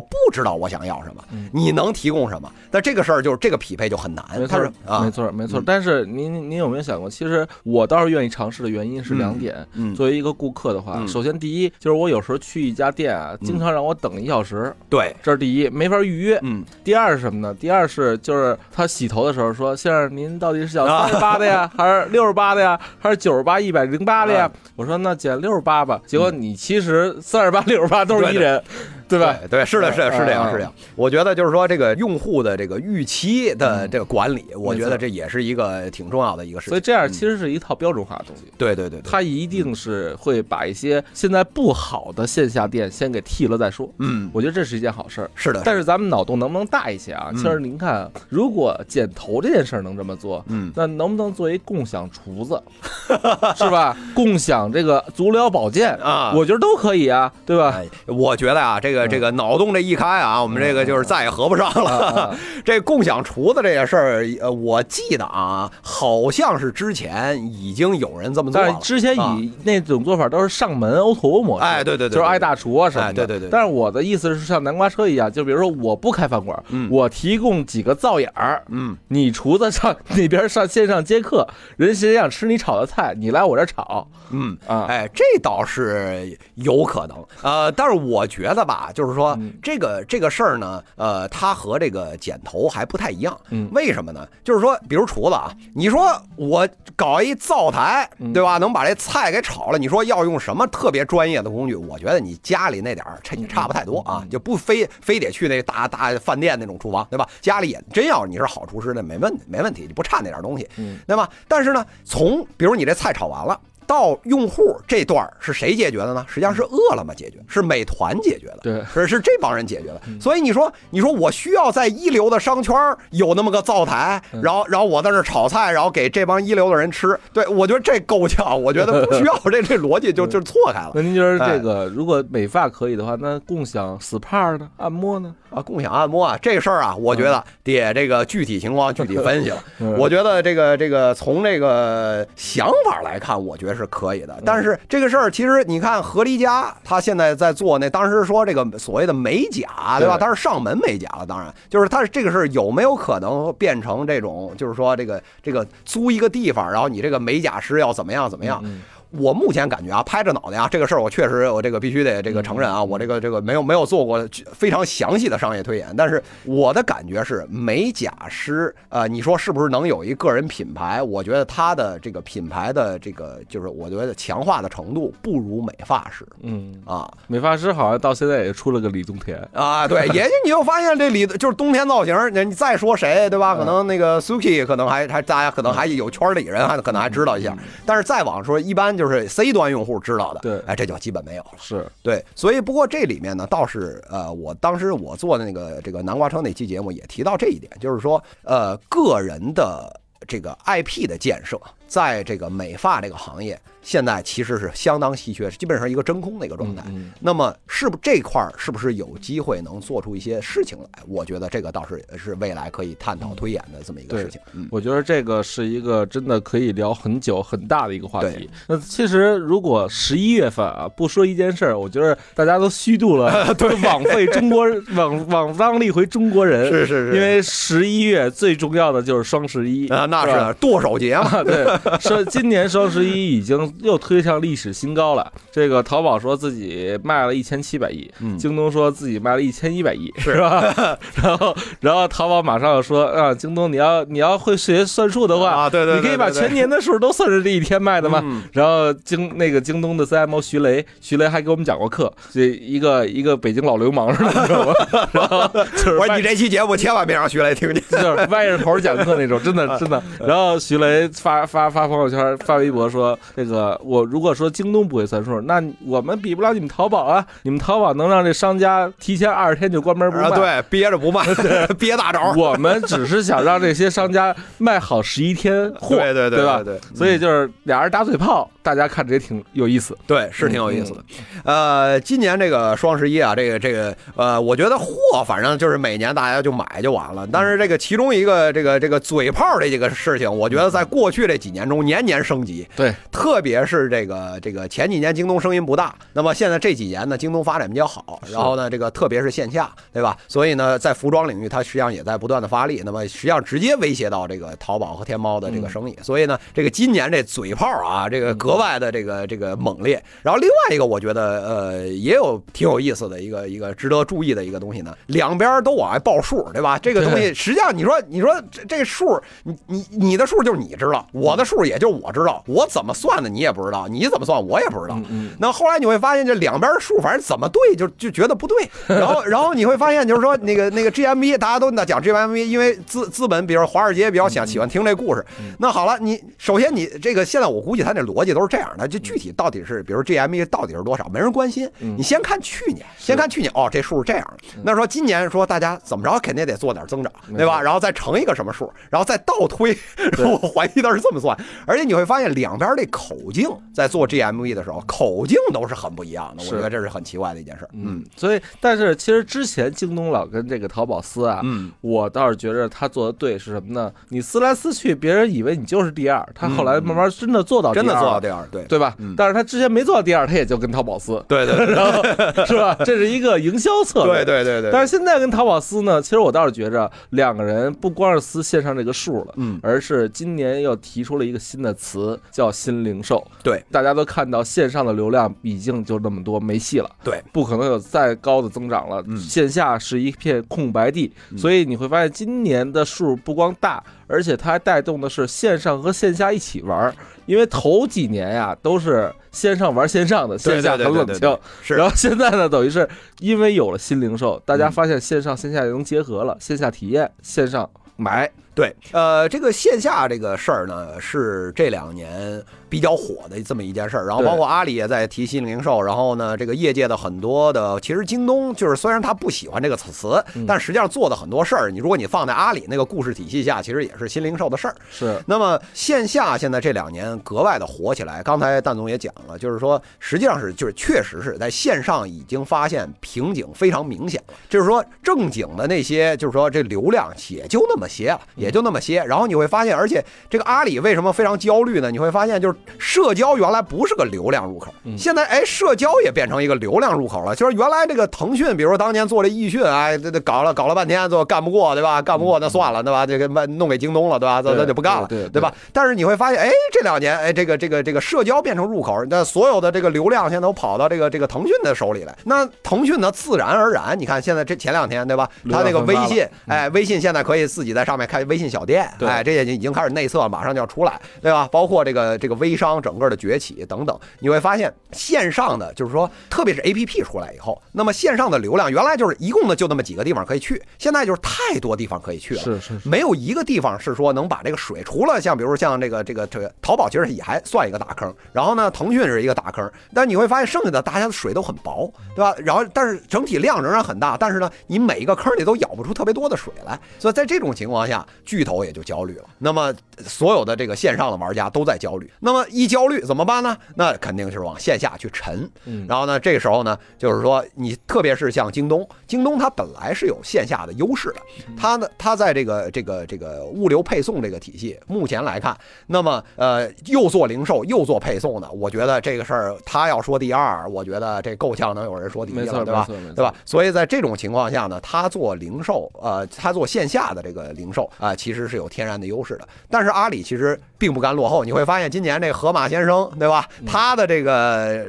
不知道我想要什么，你能提供什么？那这个事儿就是这个匹配就很难。没错啊，没错，没错嗯。但是您您有没有想过，其实我倒是愿意尝试的原因是两点。嗯作为一个顾客的话，嗯首先第一就是我有时候去一家店啊，经常让我等一小时，对，这是第一，没法预约。嗯。第二是什么呢？第二是就是他洗头的时候说：“先生，您到底是想啊三十八的呀，还是六十八的呀，还是九十八、一百零八的呀啊？”我说：“那减六十八吧。”结果你其实三十八、六十八都是一人，对吧？对，是的，是的，是这样，啊是这样。我觉得就是说，这个用户的这个预期的嗯这个管理，我觉得这也是一个挺重要的一个事情。所以这样其实是一套标准化的东西。对对对对，它一定是会把一些现在不好的线下店先给剃了再说。嗯，我觉得这是一件好事儿。是的，但是咱们脑洞能不能大一些啊？嗯其实您看，如果剪头这件事儿能这么做，嗯，那能不能作为共享厨子，是吧？共享这个足疗保健啊我觉得都可以啊，对吧？哎，我觉得啊，这个这个脑洞这一开啊，我们这个就是再也合不上啊了。啊 这共享厨子这件事儿，呃，我记得啊，好像是之前已经有人这么做了。但是之前啊。以那种做法都是上门 O to O 模式，哎对对对对就是爱大厨啊什么的，哎对对对。但是我的意思是像南瓜车一样，就比如说我不开饭馆，嗯。我提供几个灶眼儿，嗯，你厨子上那边上线上接客，人谁想吃你炒的菜，你来我这炒。嗯，啊，哎，这倒是有可能，呃，但是我觉得吧，就是说嗯这个这个事儿呢，呃，它和这个剪头还不太一样。嗯为什么呢？就是说，比如厨子啊，你说我搞一灶台，嗯对吧？能把这菜给炒了，你说要用什么特别专业的工具？我觉得你家里那点儿差也差不太多啊，就不非非得去那大大饭店那种厨房，对吧？家里也真要你是好厨师，那没问没问题，你不差那点东西。嗯对吧？但是呢，从比如你这菜炒完了。到用户这段是谁解决的呢？实际上是饿了么解决，是美团解决的，对是是这帮人解决的。所以你说，你说我需要在一流的商圈有那么个灶台，然后然后我在那炒菜，然后给这帮一流的人吃，对我觉得这够呛，我觉得不需要，这这逻辑就就错开了那您觉得哎这个如果美发可以的话，那共享 SPA 呢？按摩呢？啊。共享按摩啊，这事儿啊，我觉得得这个具体情况具体分析了。嗯我觉得这个这个从这个想法来看，我觉得是可以的。但是这个事儿，其实你看何离家他现在在做那，当时说这个所谓的美甲，对吧？对他是上门美甲了，当然就是他这个事儿有没有可能变成这种，就是说这个这个租一个地方，然后你这个美甲师要怎么样怎么样？嗯我目前感觉啊，拍着脑袋啊，这个事儿我确实我这个必须得这个承认啊，我这个这个没有没有做过非常详细的商业推演，但是我的感觉是美甲师，呃，你说是不是能有一个人品牌？我觉得他的这个品牌的这个就是我觉得强化的程度不如美发师嗯，啊美发师好像到现在也出了个李宗田。啊，对，也就你就发现这李就是冬天造型，你你再说谁对吧？可能那个 Suki 可能还还大家可能还有圈里人还可能还知道一下，但是再往说一般就是 C 端用户知道的，对哎，这就基本没有了。是，对，所以不过这里面呢，倒是呃，我当时我做的那个这个南瓜车那期节目也提到这一点，就是说呃，个人的这个 IP 的建设，在这个美发这个行业，现在其实是相当稀缺，基本上一个真空的一个状态。嗯那么是不这块儿是不是有机会能做出一些事情来？我觉得这个倒是是未来可以探讨推演的这么一个事情。嗯，我觉得这个是一个真的可以聊很久很大的一个话题。那其实如果十一月份啊不说一件事儿，我觉得大家都虚度了，对，枉费中国枉枉当了一回中国人。是是是因为十一月最重要的就是双十一啊，那吧是剁手节嘛。啊，对，说今年双十一已经又推上历史新高了。这个淘宝说自己卖了一千七百亿，嗯京东说自己卖了一千一百亿，是吧？然后，然后淘宝马上又说啊，京东你要你要会学算数的话，啊对对对你可以把全年的数都算是这一天卖的吗？嗯然后京那个京东的 CMO 徐雷，徐雷还给我们讲过课，这一个一个北京老流氓似的？然后就是我说你这期节目千万别让徐雷听见。就是歪着头讲课那种，真的真的。然后徐雷发发发朋友圈、发微博说：“那个我如果说京东不会算数，那我们比不了你们淘宝啊！你们淘宝能让这商家提前二十天就关门不卖。啊，对，憋着不卖，憋大招。我们只是想让这些商家卖好十一天货，对对对吧？对对所以就是俩人打嘴炮，大家看着也挺有意思。对，是挺有意思的。嗯呃，今年这个双十一啊，这个这个呃，我觉得货反正就是每年大家就买就完了。但是这个其中一个这个这个嘴炮这几个事情，我觉得在过去这几年中年年升级。对，特别是这个这个前几年京东声音不大，那么现在这几年呢，京东发展比较好，然后呢，这个特别是线下，对吧？所以呢，在服装领域，它实际上也在不断的发力，那么实际上直接威胁到这个淘宝和天猫的这个生意。所以呢，这个今年这嘴炮啊，这个格外的这个这个猛烈。然后另外一个，我觉得呃也有挺有意思的一个一个值得注意的一个东西呢，两边都往外报数，对吧？这个东西实际上你说你说这这数，你你你的数就是你知道，我的数也就我知道，我怎么算的你也不知道，你怎么算我也不知道。嗯那后来你会发现，这两边数反正怎么对就就觉得不对，然后然后你会发现就是说那个那个 GMV 大家都在讲 GMV，因为资资本比如华尔街比较想喜欢听这故事。那好了，你首先你这个现在我估计他那逻辑都是这样的，就具体到底是比如 GME 到底是多少，没人关心。你先看去年，先看去年哦，这数是这样的。那说今年说大家怎么着肯定得做点增长，对吧？然后再乘一个什么数，然后再倒推。然后我怀疑他是这么算，而且你会发现两边这口径在做 GME 的时候，口径都是很不一样的。我觉得这是很奇怪的一件事。嗯所以但是其实之前京东老跟这个淘宝撕啊，嗯，我倒是觉得他做的对是什么呢？你撕来撕去，别人以为你就是第二，他后来慢慢真的做到真的做到第二，对对吧？但是他之前没做到第二，他也就跟淘宝撕，对对对 然后是吧？这是一个营销策略。对对对对。但是现在跟淘宝撕呢，其实我倒是觉着两个人不光是撕线上这个数了，嗯而是今年又提出了一个新的词，叫新零售。对大家都看到线上的流量已经就那么多，没戏了。对，不可能有再高的增长了。嗯线下是一片空白地，所以你会发现今年的数不光大，而且它还带动的是线上和线下一起玩儿。因为头几年呀都是线上玩线上的，线下很冷清。是然后现在呢，等于是因为有了新零售，大家发现线上线下也能结合了，线下体验，线上买。对，呃，这个线下这个事儿呢，是这两年。比较火的这么一件事儿，然后包括阿里也在提新零售，然后呢，这个业界的很多的，其实京东就是虽然他不喜欢这个词，但实际上做的很多事儿，你如果你放在阿里那个故事体系下，其实也是新零售的事儿。是。那么线下现在这两年格外的火起来，刚才蛋总也讲了，就是说实际上是就是确实是在线上已经发现瓶颈非常明显了，就是说正经的那些就是说这流量也就那么些了，也就那么些。然后你会发现，而且这个阿里为什么非常焦虑呢？你会发现就是。社交原来不是个流量入口，现在哎，社交也变成一个流量入口了。就是原来这个腾讯，比如说当年做这易讯，哎，这这搞了搞了半天，最后干不过，对吧？干不过那算了，对吧？这个弄给京东了，对吧？那那就不干了，对吧？但是你会发现，哎，这两年，哎，这个这个这个社交变成入口，那所有的这个流量现在都跑到这个这个腾讯的手里来。那腾讯呢，自然而然，你看现在这前两天，对吧？他那个微信，哎，微信现在可以自己在上面开微信小店，哎，这些已经开始内测，马上就要出来，对吧？包括这个这个微商。整个的崛起等等，你会发现线上的就是说，特别是 A P P 出来以后，那么线上的流量原来就是一共的就那么几个地方可以去，现在就是太多地方可以去了，是是，没有一个地方是说能把这个水，除了像比如像这个这个这个淘宝，其实也还算一个大坑，然后呢，腾讯是一个大坑，但你会发现剩下的大家的水都很薄，对吧？然后但是整体量仍然很大，但是呢，你每一个坑里都舀不出特别多的水来，所以在这种情况下，巨头也就焦虑了。那么所有的这个线上的玩家都在焦虑，那么一。焦虑怎么办呢？那肯定是往线下去沉。然后呢，这个时候呢，就是说你特别是像京东，京东它本来是有线下的优势的，它呢，它在这个这个这个物流配送这个体系，目前来看，那么呃，又做零售又做配送的，我觉得这个事儿，他要说第二，我觉得这够呛能有人说第一了，对吧？对吧？所以在这种情况下呢，他做零售，呃，他做线下的这个零售啊，其实是有天然的优势的。但是阿里其实并不甘落后，你会发现今年这个盒马。先生，对吧？他的这个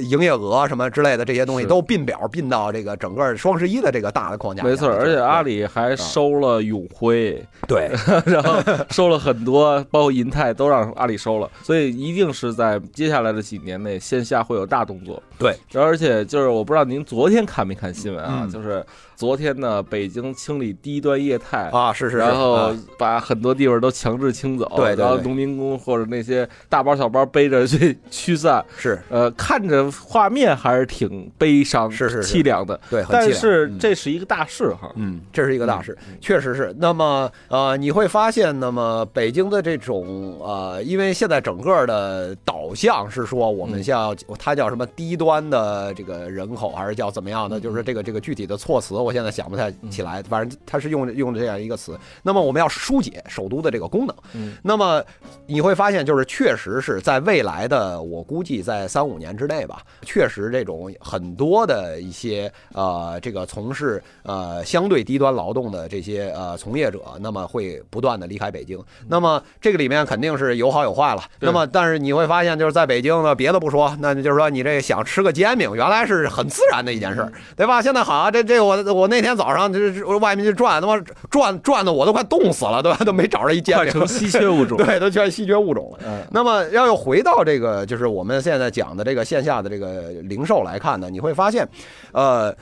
营业额什么之类的这些东西都并表并到这个整个双十一的这个大的框架。没错，而且阿里还收了永辉，对，然后收了很多，包括银泰都让阿里收了，所以一定是在接下来的几年内线下会有大动作。对，而且就是我不知道您昨天看没看新闻啊？就是昨天呢，北京清理低端业态啊，是是，然后把很多地方都强制清走，对，然后农民工或者那些大包小包背着去驱散，是，呃，看着画面还是挺悲伤，是是凄凉的，对，但是这是一个大事哈，嗯，这是一个大事，确实是。那么呃，你会发现，那么北京的这种呃，因为现在整个的导向是说，我们像它叫什么低端。端的这个人口还是叫怎么样的？就是这个这个具体的措辞，我现在想不太起来。反正他是用用这样一个词。那么我们要疏解首都的这个功能。那么你会发现，就是确实是在未来的，我估计在三五年之内吧，确实这种很多的一些呃这个从事呃相对低端劳动的这些呃从业者，那么会不断的离开北京。那么这个里面肯定是有好有坏了。那么但是你会发现，就是在北京呢，别的不说，那就是说你这想吃。个煎饼原来是很自然的一件事，对吧？现在好啊这这我我那天早上就是外面就转，他妈转转的我都快冻死了，对吧？都没找着一煎饼，成稀缺物种，对，都全稀缺物种了。那么要又回到这个，就是我们现在讲的这个线下的这个零售来看呢，你会发现，呃，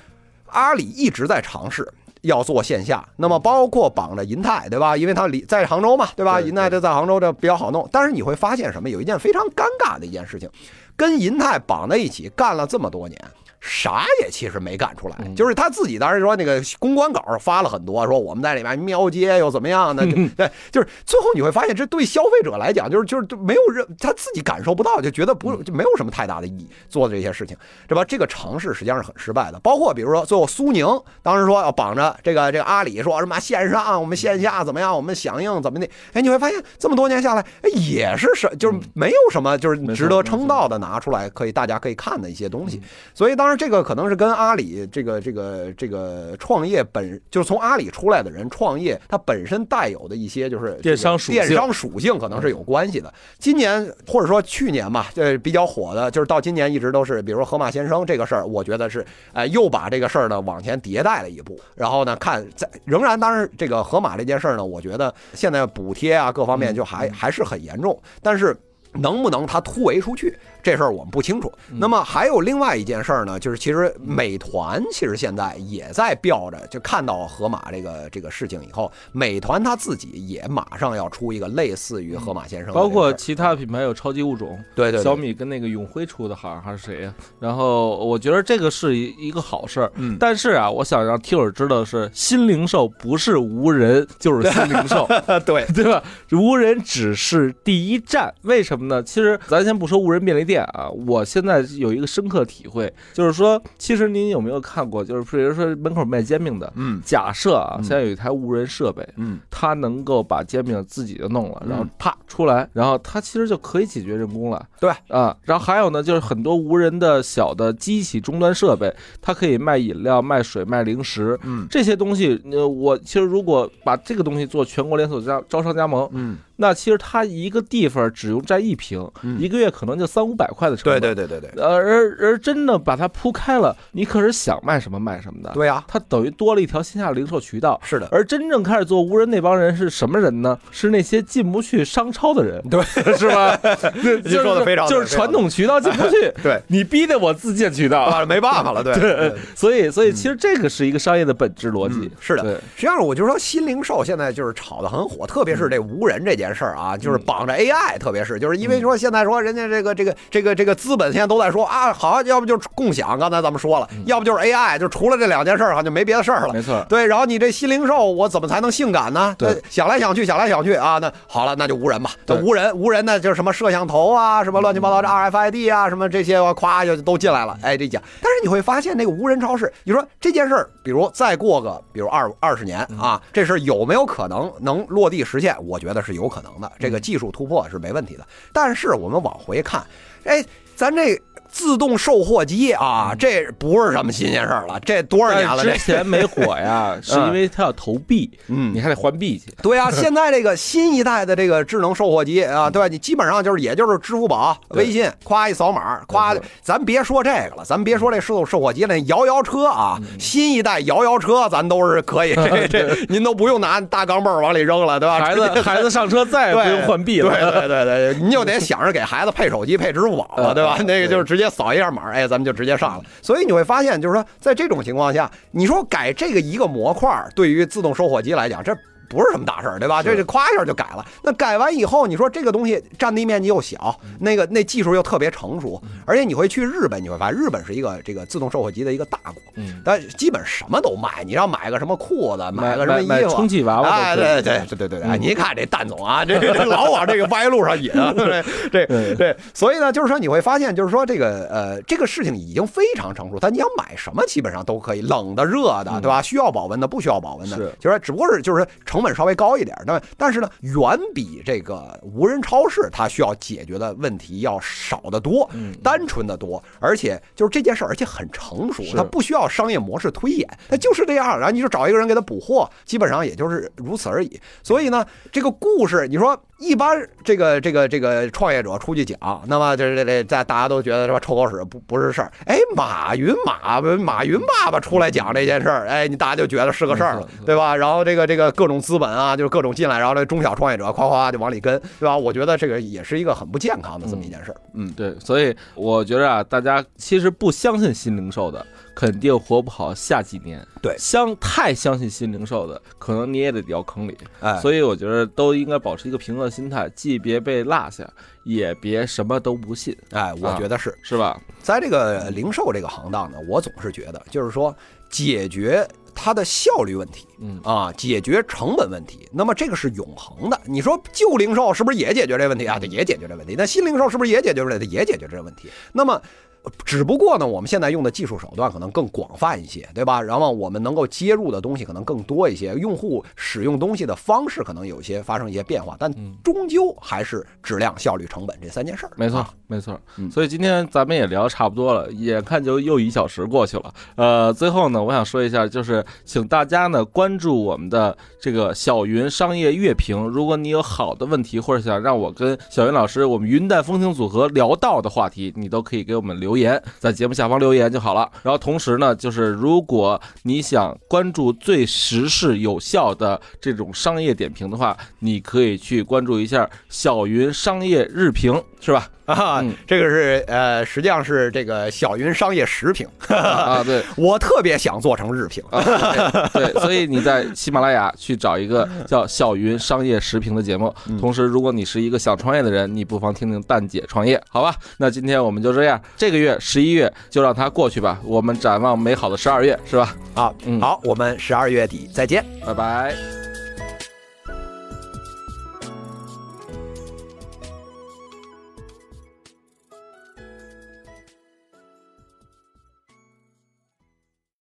阿里一直在尝试要做线下，那么包括绑着银泰，对吧？因为它离在杭州嘛，对吧？银泰这在杭州这比较好弄，但是你会发现什么？有一件非常尴尬的一件事情。跟银泰绑在一起干了这么多年。啥也其实没干出来，就是他自己当时说那个公关稿发了很多，说我们在里面喵街又怎么样呢？对，就是最后你会发现，这对消费者来讲，就是就是没有任他自己感受不到，就觉得不就没有什么太大的意义做的这些事情，对吧？这个尝试实际上是很失败的。包括比如说最后苏宁当时说要绑着这个这个阿里说什么线上我们线下怎么样，我们响应怎么的？哎，你会发现这么多年下来，哎也是什就是没有什么就是值得称道的拿出来可以大家可以看的一些东西。所以当然这个可能是跟阿里这个这个这个创业本就是从阿里出来的人创业，它本身带有的一些就是电商属电商属性可能是有关系的。今年或者说去年吧，呃比较火的，就是到今年一直都是，比如说盒马先生这个事儿，我觉得是哎又把这个事儿呢往前迭代了一步。然后呢，看在仍然当然这个盒马这件事儿呢，我觉得现在补贴啊各方面就还还是很严重，但是。能不能他突围出去？这事儿我们不清楚。那么还有另外一件事儿呢，就是其实美团其实现在也在标着，就看到盒马这个这个事情以后，美团它自己也马上要出一个类似于盒马先生包括其他品牌有超级物种，对对对小米跟那个永辉出的，好像还是谁呀？然后我觉得这个是一一个好事儿，嗯但是啊，我想让听友知道的是，新零售不是无人就是新零售，对对吧？无人只是第一站，为什么呢？其实咱先不说无人便利店啊，我现在有一个深刻体会，就是说，其实您有没有看过，就是比如说门口卖煎饼的，嗯假设啊，嗯现在有一台无人设备，嗯它能够把煎饼自己就弄了，然后嗯啪出来，然后它其实就可以解决人工了。对啊，然后还有呢，就是很多无人的小的机器终端设备，它可以卖饮料、卖水、卖零食。嗯这些东西，呃，我其实如果把这个东西做全国连锁加招商加盟，嗯，那其实它一个地方只用占一平，嗯。一个月可能就三五百块的成对本。对对对对呃，而而真的把它铺开了，你可是想卖什么卖什么的。对呀，它等于多了一条线下零售渠道。是的，而真正开始做无人那帮人是什么人呢？是那些进不去商超的人，对，是吧？你说的非常就是传统渠道进不去，对。你逼得我自建渠道，啊，没办法了，对。对，所以所以其实这个是一个商业的本质逻辑。嗯，是的。实际上，我就说新零售现在就是炒得很火，特别是这无人这件事儿啊，就是绑着 AI，特别是就是因为说现在说人家这个这个这个这个资本现在都在说啊，好，要不就是共享，刚才咱们说了，要不就是 AI，就除了这两件事儿，好像就没别的事儿了。没错，对，然后你这新零售，我怎么才能性感呢？对想来想去，想来想去啊，那好了，那就无人吧。那对无人，无人呢，就是什么摄像头啊，什么乱七八糟的 RFID 啊，什么这些，咵就都进来了。哎，这讲，但是你会发现，那个无人超市，你说这件事儿，比如再过个，比如二二十年啊，这事儿有没有可能能落地实现？我觉得是有可能的，这个技术突破是没问题的。但是我们往回看，哎，咱这。自动售货机啊，这不是什么新鲜事儿了，这多少年了？这之前没火呀，是因为它要投币，嗯你还得换币去。对啊，现在这个新一代的这个智能售货机啊，对吧？你基本上就是也就是支付宝、微信，夸一扫码，夸，咱别说这个了，咱别说这售售货机了，摇摇车啊，嗯新一代摇摇车咱都是可以，这这您都不用拿大钢镚儿往里扔了，对吧？孩子孩子上车再也不用换币了。对对对对，你就得想着给孩子配手机、配支付宝了，嗯对吧？嗯那个就是直直接扫一下码，哎，咱们就直接上了。所以你会发现，就是说，在这种情况下，你说改这个一个模块，对于自动售货机来讲，这。不是什么大事儿，对吧？是。这这夸一下就改了。那改完以后，你说这个东西占地面积又小，那个那技术又特别成熟，而且你会去日本，你会发现日本是一个这个自动售货机的一个大国，嗯，但基本什么都卖。你要买个什么裤子，买个什么衣服，充气娃娃对对对对对对，你看这蛋总啊，这 这老往这个歪路上引啊，对这对对，所以呢，就是说你会发现，就是说这个呃，这个事情已经非常成熟，但你想买什么，基本上都可以，冷的、热的，对吧？需要保温的，不需要保温的，是。就是只不过是就是成本稍微高一点，对吧？但是呢，远比这个无人超市它需要解决的问题要少得多，嗯单纯的多，而且就是这件事，而且很成熟，它不需要商业模式推演，它就是这样，然后你就找一个人给他补货，基本上也就是如此而已。所以呢，这个故事，你说一般这个这个这个创业者出去讲，那么这这这在大家都觉得是吧，臭狗屎不不是事儿。哎，马云马马云爸爸出来讲这件事儿，哎，你大家就觉得是个事儿了，对吧？然后这个这个各种资本啊，就是各种进来，然后这中小创业者夸夸就往里跟，对吧？我觉得这个也是一个很不健康的这么一件事儿。嗯，对，所以我觉得啊，大家其实不相信新零售的，肯定活不好下几年。对相太相信新零售的，可能你也得掉坑里。哎，所以我觉得都应该保持一个平和的心态，既别被落下，也别什么都不信，哎，我觉得是。是吧？在这个零售这个行当呢，我总是觉得，就是说解决它的效率问题嗯，啊，解决成本问题，那么这个是永恒的。你说旧零售是不是也解决这问题啊？对，也解决这问题。那新零售是不是也解决这问题？也解决这个问题。那么。只不过呢，我们现在用的技术手段可能更广泛一些，对吧？然后我们能够接入的东西可能更多一些，用户使用东西的方式可能有些发生一些变化，但嗯终究还是质量、效率、成本这三件事儿。没错啊，没错嗯。所以今天咱们也聊得差不多了，眼看就又一小时过去了。呃，最后呢，我想说一下，就是请大家呢关注我们的这个小云商业乐评。如果你有好的问题，或者想让我跟小云老师我们云淡风轻组合聊到的话题，你都可以给我们留留言，在节目下方留言就好了。然后同时呢，就是如果你想关注最时事有效的这种商业点评的话，你可以去关注一下小云商业日评，是吧？啊嗯，这个是呃，实际上是这个小云商业时评，啊，对。我特别想做成日评。啊，对，对所以你在喜马拉雅去找一个叫小云商业时评的节目。同时，如果你是一个想创业的人，你不妨听听蛋姐创业，好吧？那今天我们就这样，这个月十一月就让它过去吧，我们展望美好的十二月，是吧？啊嗯，好，我们十二月底再见。拜拜。